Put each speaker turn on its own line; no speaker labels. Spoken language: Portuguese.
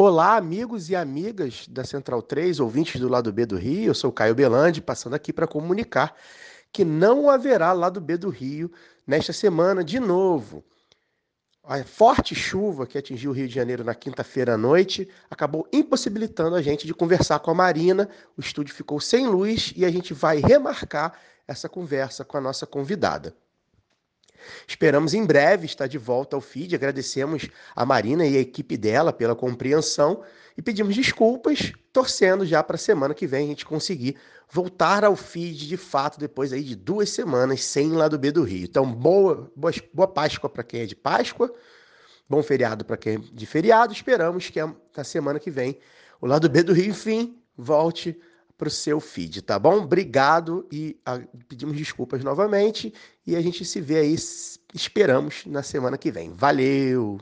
Olá, amigos e amigas da Central 3, ouvintes do lado B do Rio. Eu sou Caio Belandi, passando aqui para comunicar que não haverá lado B do Rio nesta semana de novo. A forte chuva que atingiu o Rio de Janeiro na quinta-feira à noite acabou impossibilitando a gente de conversar com a Marina. O estúdio ficou sem luz e a gente vai remarcar essa conversa com a nossa convidada. Esperamos em breve estar de volta ao feed. Agradecemos a Marina e a equipe dela pela compreensão e pedimos desculpas, torcendo já para a semana que vem a gente conseguir voltar ao feed de fato depois aí de duas semanas sem lado B do Rio. Então, boa, boa, boa Páscoa para quem é de Páscoa, bom feriado para quem é de feriado. Esperamos que na semana que vem o lado B do Rio, enfim, volte para o seu feed, tá bom? Obrigado e a, ah, pedimos desculpas novamente e a gente se vê aí, esperamos, na semana que vem. Valeu!